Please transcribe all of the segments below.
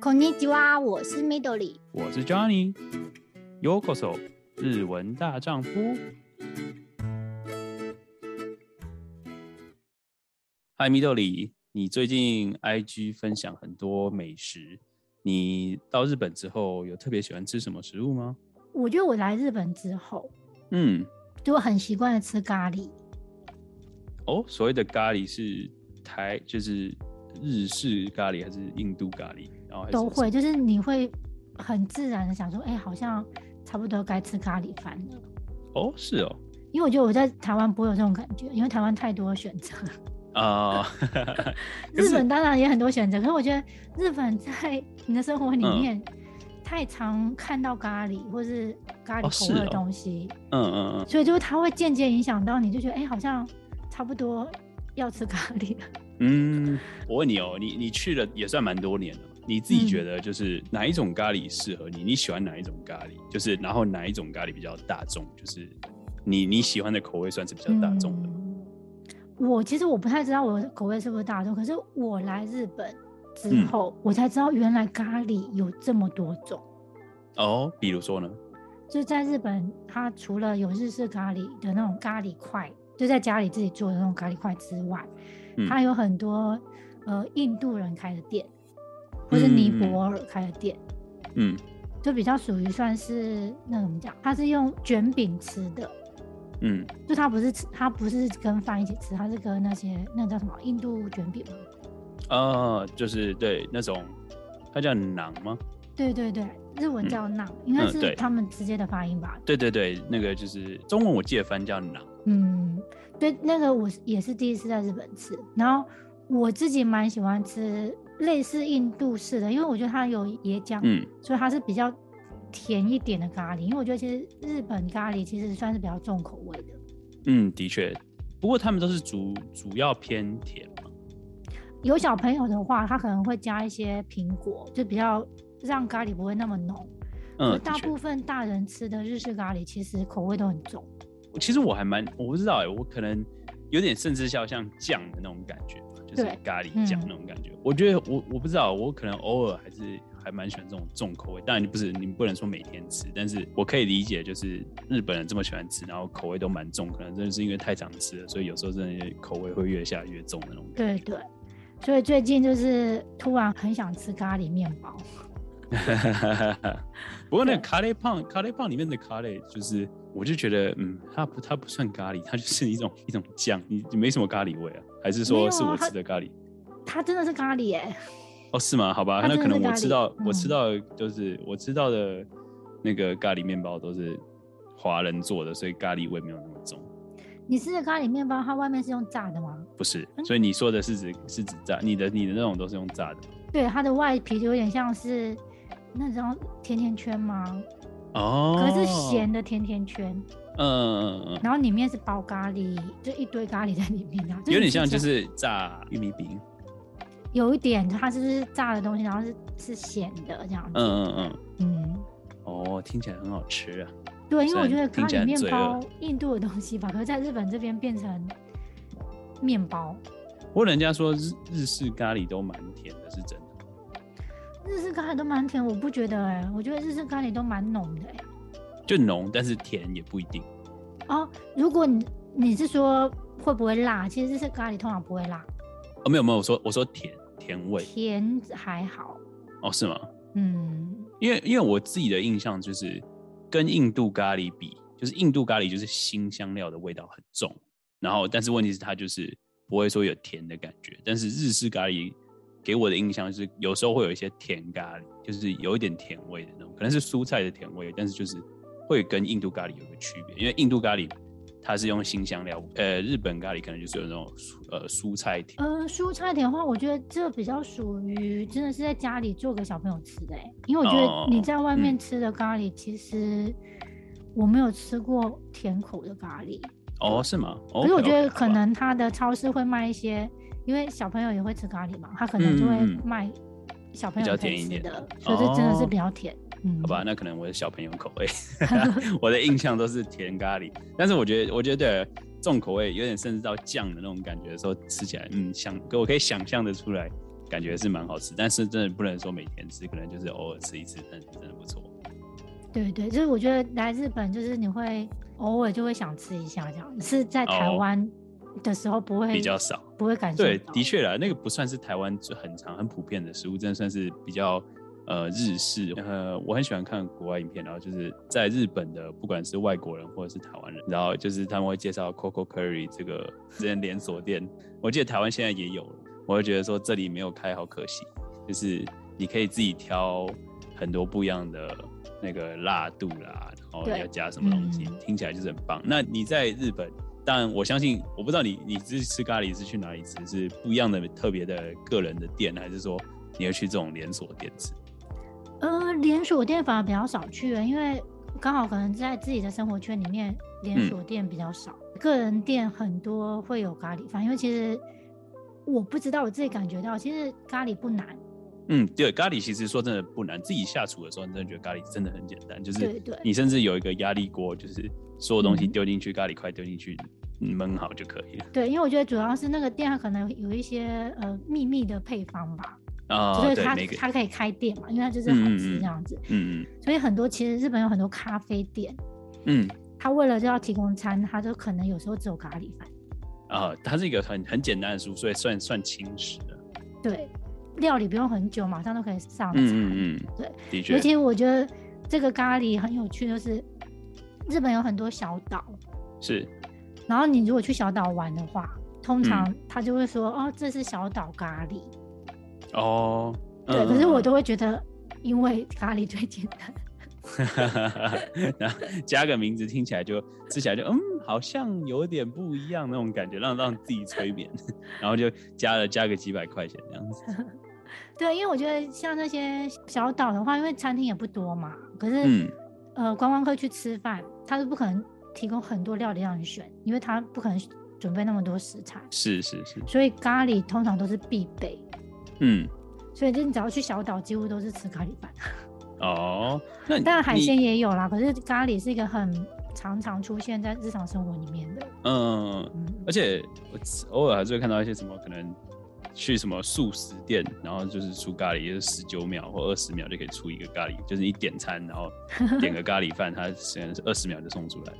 こんにちは，我是 Midori，我是 Johnny。Yokoso，日文大丈夫。Hi Midori，你最近 IG 分享很多美食，你到日本之后有特别喜欢吃什么食物吗？我觉得我来日本之后，嗯，就很习惯的吃咖喱。哦，所谓的咖喱是台就是日式咖喱还是印度咖喱？ 都会，就是你会很自然的想说，哎、欸，好像差不多该吃咖喱饭了。哦，是哦，因为我觉得我在台湾不会有这种感觉，因为台湾太多选择啊。Uh, 日本当然也很多选择，可是我觉得日本在 你的生活里面太常看到咖喱或是咖喱口味的东西。嗯嗯嗯，所以就是它会间接影响到你，就觉得哎、欸，好像差不多要吃咖喱了。嗯，我问你哦，你你去了也算蛮多年了。你自己觉得就是哪一种咖喱适合你？你喜欢哪一种咖喱？就是然后哪一种咖喱比较大众？就是你你喜欢的口味算是比较大众的。嗯，我其实我不太知道我的口味是不是大众，可是我来日本之后，嗯，我才知道原来咖喱有这么多种。哦，比如说呢？就在日本，它除了有日式咖喱的那种咖喱块，就在家里自己做的那种咖喱块之外，嗯，它有很多呃印度人开的店。或是尼泊尔开的店，嗯，就比较属于算是那怎么讲？它是用卷饼吃的，嗯，就它不是吃，它不是跟饭一起吃，它是跟那些那叫什么印度卷饼吗？哦，就是对那种，它叫馕吗？对对对，日文叫馕，嗯，应该是他们直接的发音吧？对对对，那个就是中文我记得翻叫馕。嗯，对，那个我也是第一次在日本吃，然后我自己蛮喜欢吃。类似印度式的，因为我觉得它有椰浆，嗯，所以它是比较甜一点的咖喱。因为我觉得其实日本咖喱其实算是比较重口味的。嗯，的确，不过他们都是主主要偏甜嘛。有小朋友的话，他可能会加一些苹果，就比较让咖喱不会那么浓。嗯，大部分大人吃的日式咖喱其实口味都很重。其实我还蛮，我不知道哎，我可能有点甚至像像酱的那种感觉。就是咖喱酱那种感觉，嗯、我觉得我我不知道，我可能偶尔还是还蛮喜欢这种重口味。当然你不是你不能说每天吃，但是我可以理解，就是日本人这么喜欢吃，然后口味都蛮重，可能真的是因为太常吃了，所以有时候真的口味会越下越重那种感觉。对对，所以最近就是突然很想吃咖喱面包。不过那咖喱胖，咖喱胖里面的咖喱，就是我就觉得，嗯，它不它不算咖喱，它就是一种一种酱，你你没什么咖喱味啊。还是说是我吃的咖喱？它真的是咖喱耶！哦，是吗？好吧，那可能我吃到我吃到就是我吃到的那个咖喱面包都是华人做的，所以咖喱味没有那么重。你吃的咖喱面包，它外面是用炸的吗？不是，所以你说的是指是指炸？你的你的那种都是用炸的？对，它的外皮就有点像是那种甜甜圈吗？哦，可是咸的甜甜圈。嗯嗯嗯，然后里面是包咖喱，就一堆咖喱在里面，有点像就是炸玉米饼，有一点它是炸的东西，然后是是咸的这样子。嗯嗯嗯嗯，哦，听起来很好吃啊。对，因为我觉得咖喱面包印度的东西吧，可是在日本这边变成面包。不过人家说日日式咖喱都蛮甜的，是真的。日式咖喱都蛮甜，我不觉得哎、欸，我觉得日式咖喱都蛮浓的哎、欸。就浓，但是甜也不一定。哦，如果你你是说会不会辣？其实日式咖喱通常不会辣。哦，没有没有，我说我说甜甜味。甜还好。哦，是吗？嗯，因为因为我自己的印象就是跟印度咖喱比，就是印度咖喱就是新香料的味道很重，然后但是问题是它就是不会说有甜的感觉，但是日式咖喱给我的印象是有时候会有一些甜咖喱，就是有一点甜味的那种，可能是蔬菜的甜味，但是就是。会跟印度咖喱有个区别，因为印度咖喱它是用新香料，呃，日本咖喱可能就是有那种呃蔬菜甜。呃，蔬菜甜的话，我觉得这比较属于真的是在家里做给小朋友吃的，因为我觉得你在外面吃的咖喱，其实我没有吃过甜口的咖喱。哦，是吗？可是我觉得可能他的超市会卖一些，因为小朋友也会吃咖喱嘛，他可能就会卖小朋友可以吃的，嗯嗯，所以这真的是比较甜。好吧，那可能我的小朋友口味，我的印象都是甜咖喱。但是我觉得，我觉得重口味有点甚至到酱的那种感觉的时候，吃起来，嗯，想我可以想象的出来，感觉是蛮好吃，但是真的不能说每天吃，可能就是偶尔吃一次，但是真的不错。对对，就是我觉得来日本，就是你会偶尔就会想吃一下这样，是在台湾的时候不会比较少，不会感觉。对，的确啦，那个不算是台湾很长很普遍的食物，真的算是比较呃日式。呃，我很喜欢看国外影片，然后就是在日本的，不管是外国人或者是台湾人，然后就是他们会介绍 Coco Curry 这个这间连锁店，我记得台湾现在也有了。我会觉得说这里没有开好可惜，就是你可以自己挑很多不一样的那个辣度啦，然后要加什么东西，听起来就是很棒。那你在日本，但我相信，我不知道你你是吃咖喱是去哪里吃，是不一样的特别的个人的店，还是说你会去这种连锁店吃？呃，连锁店反而比较少去了，因为刚好可能在自己的生活圈里面，连锁店比较少，嗯、个人店很多会有咖喱饭，因为其实。我不知道，我自己感觉到，其实咖喱不难。嗯，对，咖喱其实说真的不难。自己下厨的时候，你真的觉得咖喱真的很简单，就是你甚至有一个压力锅，就是所有东西丢进去，嗯、咖喱块丢进去，焖好就可以了。对，因为我觉得主要是那个店它可能有一些呃秘密的配方吧，就是他他可以开店嘛，因为他就是好吃这样子。嗯嗯。所以很多其实日本有很多咖啡店，嗯，他为了就要提供餐，他就可能有时候只有咖喱饭。啊，它是一个很很简单的书，所以算算轻食的。对，料理不用很久，马上都可以上菜。嗯嗯，对，的确。尤其我觉得这个咖喱很有趣，就是日本有很多小岛。是。然后你如果去小岛玩的话，通常他就会说：“嗯、哦，这是小岛咖喱。”哦。对，嗯、可是我都会觉得，因为咖喱最简单。然 后加个名字，听起来就吃起来就嗯，好像有点不一样那种感觉，让让自己催眠，然后就加了加个几百块钱这样子。对，因为我觉得像那些小岛的话，因为餐厅也不多嘛，可是、嗯、呃，观光客去吃饭，他是不可能提供很多料理让你选，因为他不可能准备那么多食材。是是是。所以咖喱通常都是必备。嗯。所以就你只要去小岛，几乎都是吃咖喱饭。哦，那 当然海鲜也有啦，可是咖喱是一个很常常出现在日常生活里面的。嗯，嗯，而且我偶尔还是会看到一些什么可能去什么素食店，然后就是出咖喱，就是十九秒或二十秒就可以出一个咖喱，就是你点餐然后点个咖喱饭，它虽然是二十秒就送出来。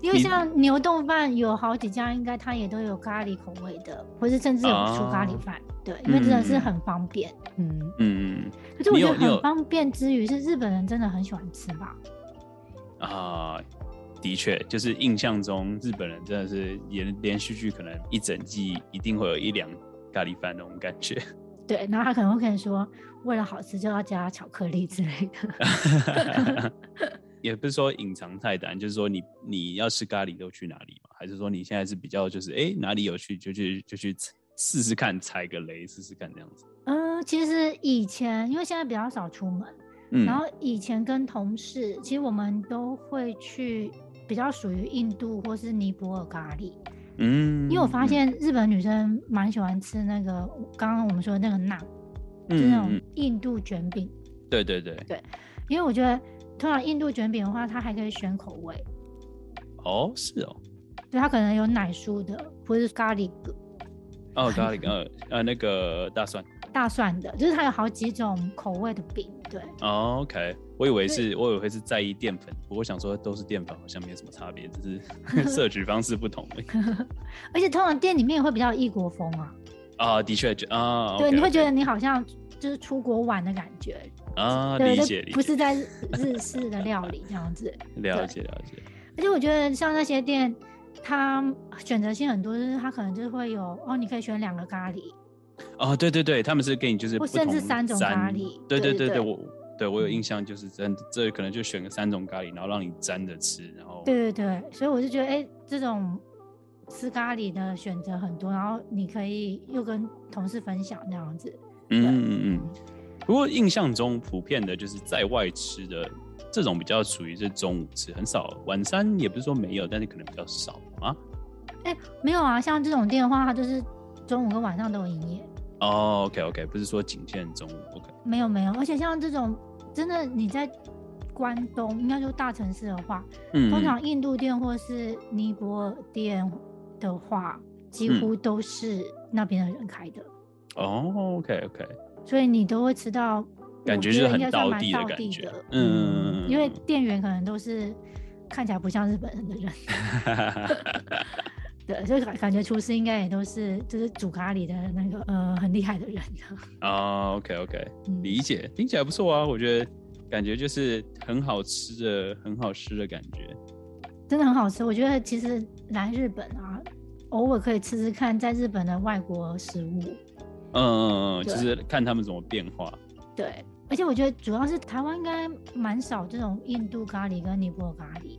因为像牛丼饭有好几家，应该它也都有咖喱口味的，或是甚至有出咖喱饭。哦、对，因为真的是很方便。嗯嗯嗯。嗯，可是我觉得很方便之余，是日本人真的很喜欢吃吧？啊，的确，就是印象中日本人真的是连连续剧可能一整季一定会有一两咖喱饭那种感觉。对，然后他可能会跟你说，为了好吃就要加巧克力之类的。也不是说隐藏菜单，就是说你你要吃咖喱都去哪里嘛？还是说你现在是比较就是哎、欸、哪里有去就去就去试试看，踩个雷试试看这样子？嗯，其实以前因为现在比较少出门，嗯，然后以前跟同事其实我们都会去比较属于印度或是尼泊尔咖喱，嗯，因为我发现日本女生蛮喜欢吃那个刚刚我们说的那个饢，嗯、就是那种印度卷饼，对对对对，因为我觉得。通常印度卷饼的话，它还可以选口味。哦，是哦。对，它可能有奶酥的，或者是咖喱的。哦，咖喱，呃呃，那个大蒜。大蒜的，就是它有好几种口味的饼，对。哦，OK，我以为是，我以为是在意淀粉，不过想说都是淀粉，好像没有什么差别，只是 摄取方式不同。而且通常店里面会比较异国风啊。啊，的确，啊，对，你会觉得你好像就是出国玩的感觉。啊，理解理解，不是在日式的料理这样子。了解了解。而且我觉得像那些店，它选择性很多，就是它可能就会有哦，你可以选两个咖喱。哦，对对对，他们是给你就是不甚至三种咖喱。对对对对，我对我有印象，就是真这可能就选个三种咖喱，然后让你沾着吃，然后。对对对，所以我就觉得，哎，这种吃咖喱的选择很多，然后你可以又跟同事分享这样子。嗯嗯嗯。不过印象中普遍的就是在外吃的这种比较属于是中午吃，很少晚餐也不是说没有，但是可能比较少啊。哎、欸，没有啊，像这种店的话，它就是中午跟晚上都有营业。哦，OK OK，不是说仅限中午，OK。没有没有，而且像这种真的你在关东，应该说大城市的话，嗯，通常印度店或是尼泊尔店的话，几乎都是那边的人开的。哦，OK OK，所以你都会吃到，感觉就是很道地的感觉。嗯，因为店员可能都是看起来不像日本人的人。对，就感感觉厨师应该也都是就是煮咖喱的那个呃很厉害的人。哦，OK OK，理解，听起来不错啊，我觉得感觉就是很好吃的，很好吃的感觉。真的很好吃，我觉得其实来日本啊，偶尔可以吃吃看在日本的外国食物。嗯嗯嗯，就是看他们怎么变化。对，而且我觉得主要是台湾应该蛮少这种印度咖喱跟尼泊尔咖喱。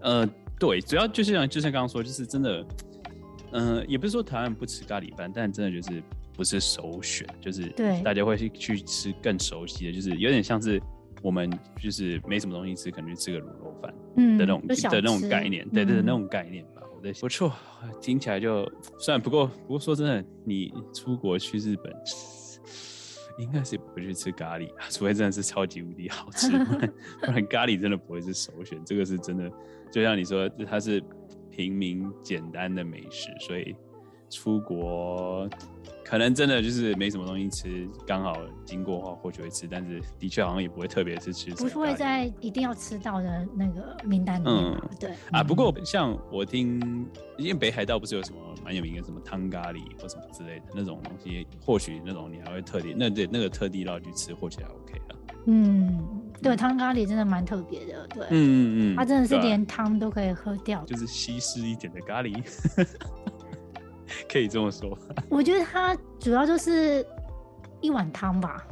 呃，对，主要就是像就像刚刚说，就是真的，嗯、呃，也不是说台湾不吃咖喱饭，但真的就是不是首选，就是对大家会去去吃更熟悉的，就是有点像是。我们就是没什么东西吃，可能去吃个卤肉饭，嗯，的那种的那种概念，对对，那种概念吧。不错，听起来就算不过，不过说真的，你出国去日本，应该是不会去吃咖喱，除非真的是超级无敌好吃，不然咖喱真的不会是首选。这个是真的，就像你说，它是平民简单的美食，所以出国。可能真的就是没什么东西吃，刚好经过的话或许会吃，但是的确好像也不会特别是吃。不是会在一定要吃到的那个名单里面。嗯，对啊。不过像我听，因为北海道不是有什么蛮有名的什么汤咖喱或什么之类的那种东西，或许那种你还会特地那对那个特地绕去吃，或许还 OK 啊。嗯，对，汤咖喱真的蛮特别的，对，嗯嗯嗯，它真的是连汤都可以喝掉，就是西式一点的咖喱。可以这么说，我觉得它主要就是一碗汤吧。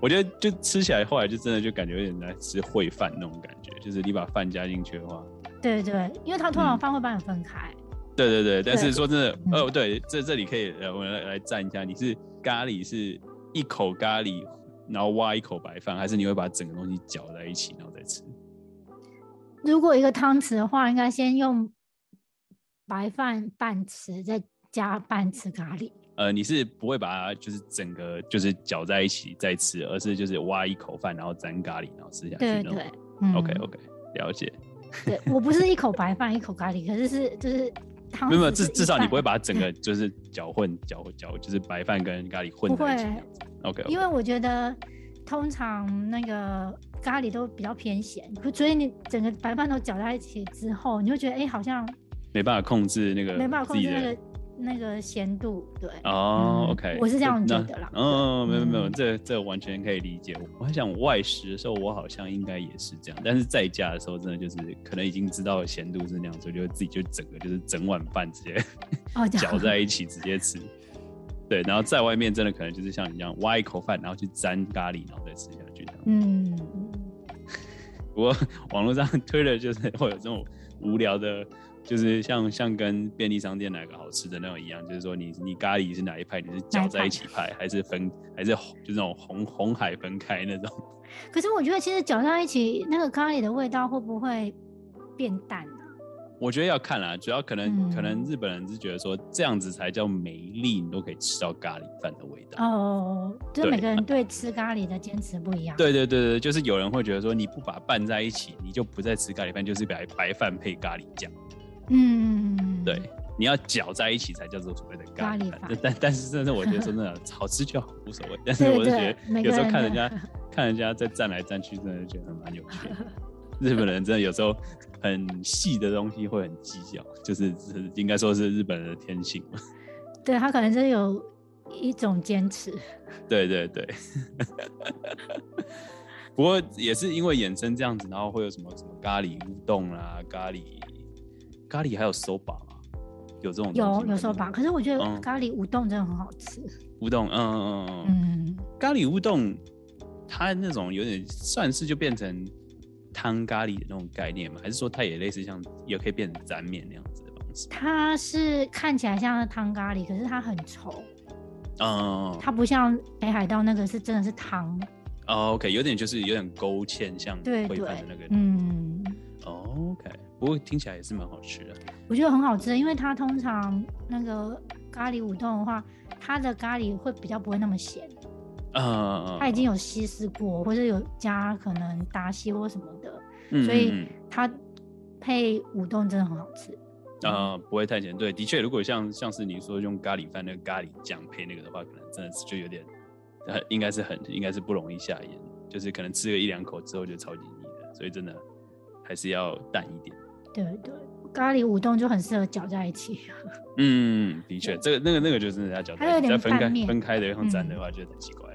我觉得就吃起来，后来就真的就感觉有点在吃烩饭那种感觉，就是你把饭加进去的话，对对，因为它通常饭会帮你分开。对对对，但是说真的，哦对，这这里可以呃，我们来来蘸一下，你是咖喱是一口咖喱，然后挖一口白饭，还是你会把整个东西搅在一起然后再吃？如果一个汤匙的话，应该先用。白饭半吃，再加半吃咖喱。呃，你是不会把它就是整个就是搅在一起再吃，而是就是挖一口饭，然后沾咖喱，然后吃下去。对对。嗯、OK OK，了解。对，我不是一口白饭一口咖喱，可是是就是汤。没有至至少你不会把它整个就是搅混搅搅，就是白饭跟咖喱混在一起。不会。OK, okay。因为我觉得通常那个咖喱都比较偏咸，所以你整个白饭都搅在一起之后，你会觉得哎、欸，好像。没办法控制那个，没办法控制那个那个咸度，对。哦、oh,，OK，我是这样觉得啦。嗯，没有没有，这这完全可以理解。我还想外食的时候，我好像应该也是这样，但是在家的时候，真的就是可能已经知道咸度是那样，所以就自己就整个就是整碗饭直接搅在一起直接吃。对，然后在外面真的可能就是像你这样挖一口饭，然后去沾咖喱，然后再吃下去这样。嗯。不过网络上推的就是会有这种无聊的。就是像像跟便利商店哪个好吃的那种一样，就是说你你咖喱是哪一派？你是搅在一起派，还是分还是就那种红红海分开那种？可是我觉得其实搅在一起那个咖喱的味道会不会变淡呢？我觉得要看啦，主要可能、嗯、可能日本人是觉得说这样子才叫美丽，你都可以吃到咖喱饭的味道。哦，就是每个人对吃咖喱的坚持不一样。对对对对，就是有人会觉得说你不把它拌在一起，你就不再吃咖喱饭，就是白白饭配咖喱酱。嗯，对，你要搅在一起才叫做所谓的咖喱饭。但但是真的，我觉得真的好吃就好，无所谓。但是我就觉得有时候看人家看人家在蘸来蘸去，真的觉得蛮有趣的。日本人真的有时候很细的东西会很计较，就是是应该说是日本人的天性。对，他可能是有一种坚持。对对对。不过也是因为衍生这样子，然后会有什么什么咖喱乌冬啦，咖喱。咖喱还有 soba 吗？有这种有有 soba，可是我觉得咖喱乌冬真的很好吃。乌冬，嗯嗯嗯嗯，咖喱乌冬，它那种有点算是就变成汤咖喱的那种概念吗？还是说它也类似像也可以变成沾面那样子的东西？它是看起来像是汤咖喱，可是它很稠。嗯，它不像北海道那个是真的是汤。哦，OK，有点就是有点勾芡，像烩饭的那个。嗯。不过听起来也是蛮好吃的，我觉得很好吃，因为它通常那个咖喱舞动的话，它的咖喱会比较不会那么咸，嗯，它已经有稀释过，或者有加可能达西或什么的，嗯、所以它配舞动真的很好吃。啊、呃，不会太咸。对，的确，如果像像是你说用咖喱饭那个咖喱酱配那个的话，可能真的是就有点，呃，应该是很应该是不容易下咽，就是可能吃个一两口之后就超级腻了，所以真的还是要淡一点。对对，咖喱乌冬就很适合搅在一起。嗯，的确，这个那个那个就是人家搅在一起，再分开分开的用蘸的话，就很奇怪。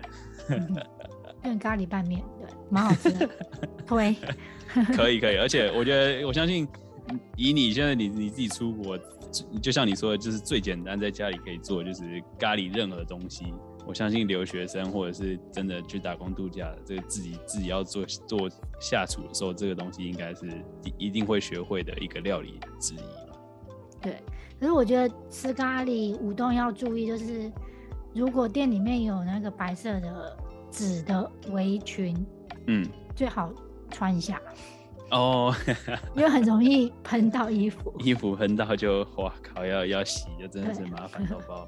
用、嗯、咖喱拌面，对，蛮好吃的。推，可以可以，而且我觉得我相信，以你现在你你自己出国，就像你说的，就是最简单在家里可以做，就是咖喱任何东西。我相信留学生或者是真的去打工度假的，这个自己自己要做做下厨的时候，这个东西应该是一定会学会的一个料理之一吧。对，可是我觉得吃咖喱舞动要注意，就是如果店里面有那个白色的纸的围裙，嗯，最好穿一下哦，因为很容易喷到衣服，衣服喷到就哇靠，要要洗就真的是麻烦到爆。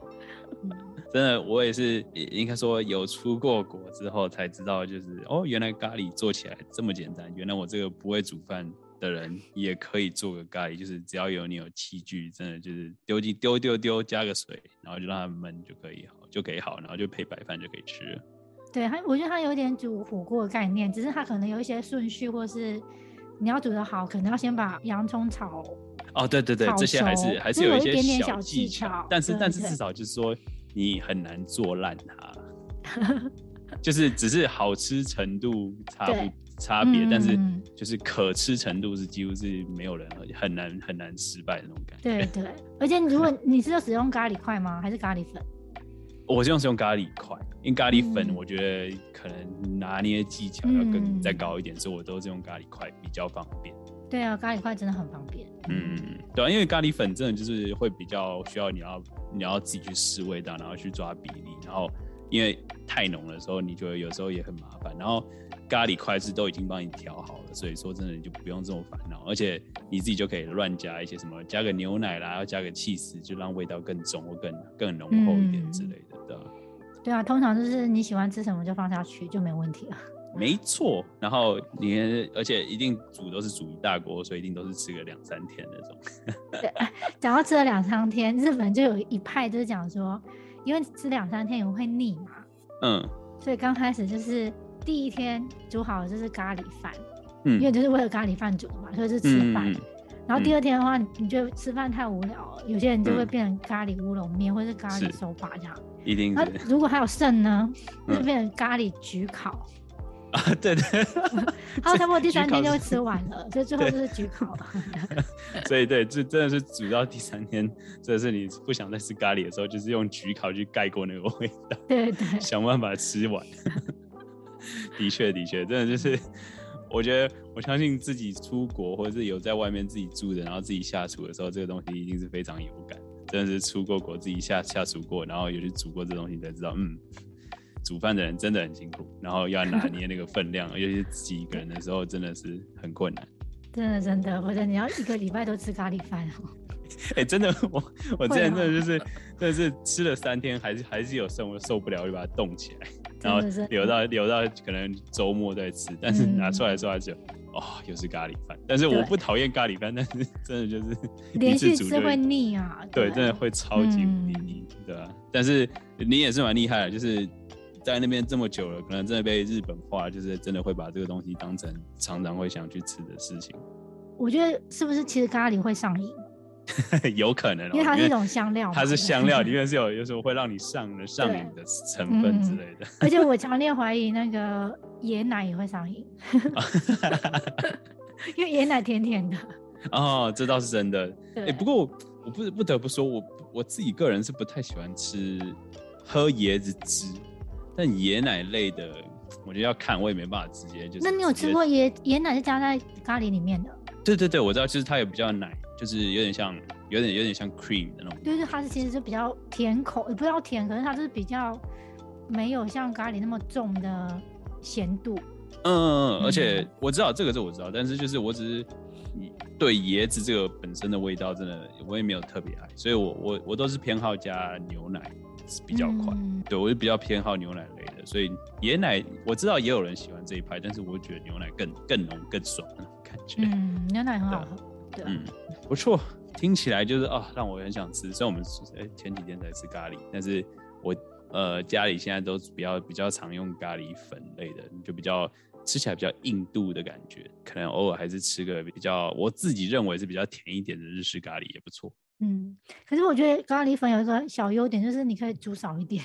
真的，我也是，应该说有出过国之后才知道，就是哦，原来咖喱做起来这么简单。原来我这个不会煮饭的人也可以做个咖喱，就是只要有你有器具，真的就是丢进丢丢丢，加个水，然后就让它焖就可以好，就可以好，然后就配白饭就可以吃了。对，它我觉得它有点煮火锅的概念，只是它可能有一些顺序，或是你要煮的好，可能要先把洋葱炒。哦，对对对，这些还是还是有一些小技巧，但是但是至少就是说。你很难做烂它，就是只是好吃程度差不差别，但是就是可吃程度是几乎是没有人很难很难失败的那种感觉。对对，而且如果你是要使用咖喱块吗？还是咖喱粉？我是用使用咖喱块，因为咖喱粉我觉得可能拿捏技巧要更再高一点，所以我都是用咖喱块比较方便。对啊，咖喱块真的很方便。嗯，对啊，因为咖喱粉真的就是会比较需要你要你要自己去试味道，然后去抓比例，然后因为太浓的时候，你觉得有时候也很麻烦。然后咖喱块是都已经帮你调好了，所以说真的你就不用这么烦恼，而且你自己就可以乱加一些什么，加个牛奶啦，要加个起司，就让味道更重或更更浓厚一点之类的，对吧？对啊，通常就是你喜欢吃什么就放下去就没问题了。没错，然后你而且一定煮都是煮一大锅，所以一定都是吃个两三天那种。对，讲到吃了两三天，日本就有一派就是讲说，因为吃两三天也会腻嘛，嗯，所以刚开始就是第一天煮好的就是咖喱饭，嗯，因为就是为了咖喱饭煮嘛，所以是吃饭。嗯、然后第二天的话，你觉得吃饭太无聊了，有些人就会变成咖喱乌龙面或者是咖喱手把这样。一定。那如果还有剩呢，就变成咖喱焗烤。啊，对对，然后差不多第三天就会吃完了，所以最后就是焗烤。所以对，这真的是煮到第三天，真的是你不想再吃咖喱的时候，就是用焗烤去盖过那个味道。对对，想办法吃完。的确的确，真的就是，我觉得我相信自己出国或者是有在外面自己住的，然后自己下厨的时候，这个东西一定是非常有感。真的是出过国自己下下厨过，然后有去煮过这东西，才知道嗯。煮饭的人真的很辛苦，然后要拿捏那个分量，尤其是自己一个人的时候，真的是很困难。真的真的，或者你要一个礼拜都吃咖喱饭哦。哎、欸，真的，我我之前真的就是，真的是吃了三天，还是还是有剩，我受不了，就把它冻起来，然后留到留到可能周末再吃，但是拿出来的时候还是，哦，又是咖喱饭。但是我不讨厌咖喱饭，但是真的就是连续吃会腻啊。对，真的会超级无敌腻，对吧？但是你也是蛮厉害的，就是。在那边这么久了，可能真的被日本化，就是真的会把这个东西当成常常会想去吃的事情。我觉得是不是其实咖喱会上瘾？有可能、喔，因为它是一种香料，它是香料，里面是有有时候会让你上的上瘾的成分之类的。嗯、而且我强烈怀疑那个椰奶也会上瘾，因为椰奶甜甜的。哦，这倒是真的。哎、欸，不过我，我不不得不说，我我自己个人是不太喜欢吃喝椰子汁。但椰奶类的，我觉得要看，我也没办法直接就是。那你有吃过椰椰奶是加在咖喱里面的？对对对，我知道，就是它有比较奶，就是有点像，有点有点像 cream 的那种。对对，它是其实是比较甜口，也不知道甜，可是它是比较没有像咖喱那么重的咸度。嗯嗯嗯，而且我知道这个是我知道，但是就是我只是对椰子这个本身的味道，真的我也没有特别爱，所以我我我都是偏好加牛奶。比较快，嗯、对，我就比较偏好牛奶类的，所以椰奶我知道也有人喜欢这一派，但是我觉得牛奶更更浓更爽的感觉。嗯，牛奶很好喝，对，对嗯，不错。听起来就是啊，让我很想吃。虽然我们哎前几天才吃咖喱，但是我呃家里现在都比较比较常用咖喱粉类的，就比较吃起来比较印度的感觉。可能偶尔还是吃个比较我自己认为是比较甜一点的日式咖喱也不错。嗯，可是我觉得咖喱粉有一个小优点，就是你可以煮少一点。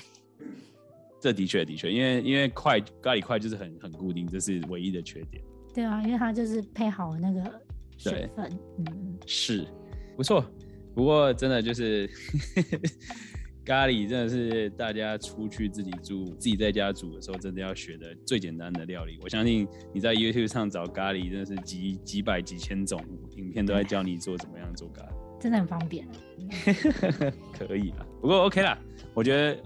这的确的确，因为因为块咖喱块就是很很固定，这是唯一的缺点。对啊，因为它就是配好了那个水分。嗯，是不错。不过真的就是 咖喱，真的是大家出去自己煮、自己在家煮的时候，真的要学的最简单的料理。我相信你在 YouTube 上找咖喱，真的是几几百几千种影片都在教你做怎么样做咖喱。真的很方便，可以啊。不过 OK 啦，我觉得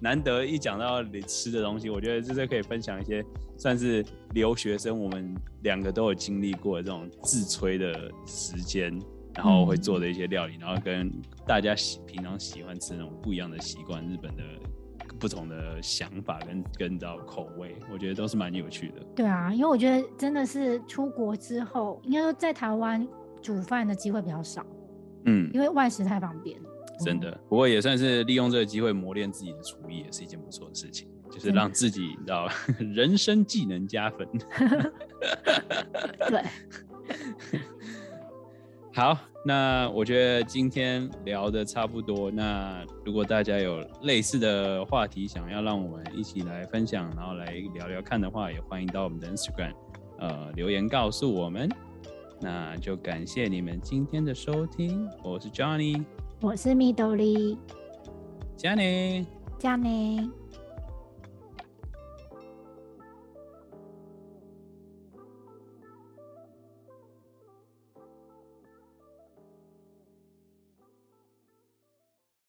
难得一讲到你吃的东西，我觉得就是可以分享一些算是留学生，我们两个都有经历过的这种自炊的时间，然后会做的一些料理，然后跟大家喜平常喜欢吃那种不一样的习惯，日本的不同的想法跟跟到口味，我觉得都是蛮有趣的。对啊，因为我觉得真的是出国之后，应该说在台湾。煮饭的机会比较少，嗯，因为外食太方便，真的。不过也算是利用这个机会磨练自己的厨艺，也是一件不错的事情，就是让自己你知道 人生技能加分。对，好，那我觉得今天聊的差不多。那如果大家有类似的话题想要让我们一起来分享，然后来聊聊看的话，也欢迎到我们的 Instagram 呃留言告诉我们。那就感谢你们今天的收听，我是 Johnny，我是 Midori，加内，加内。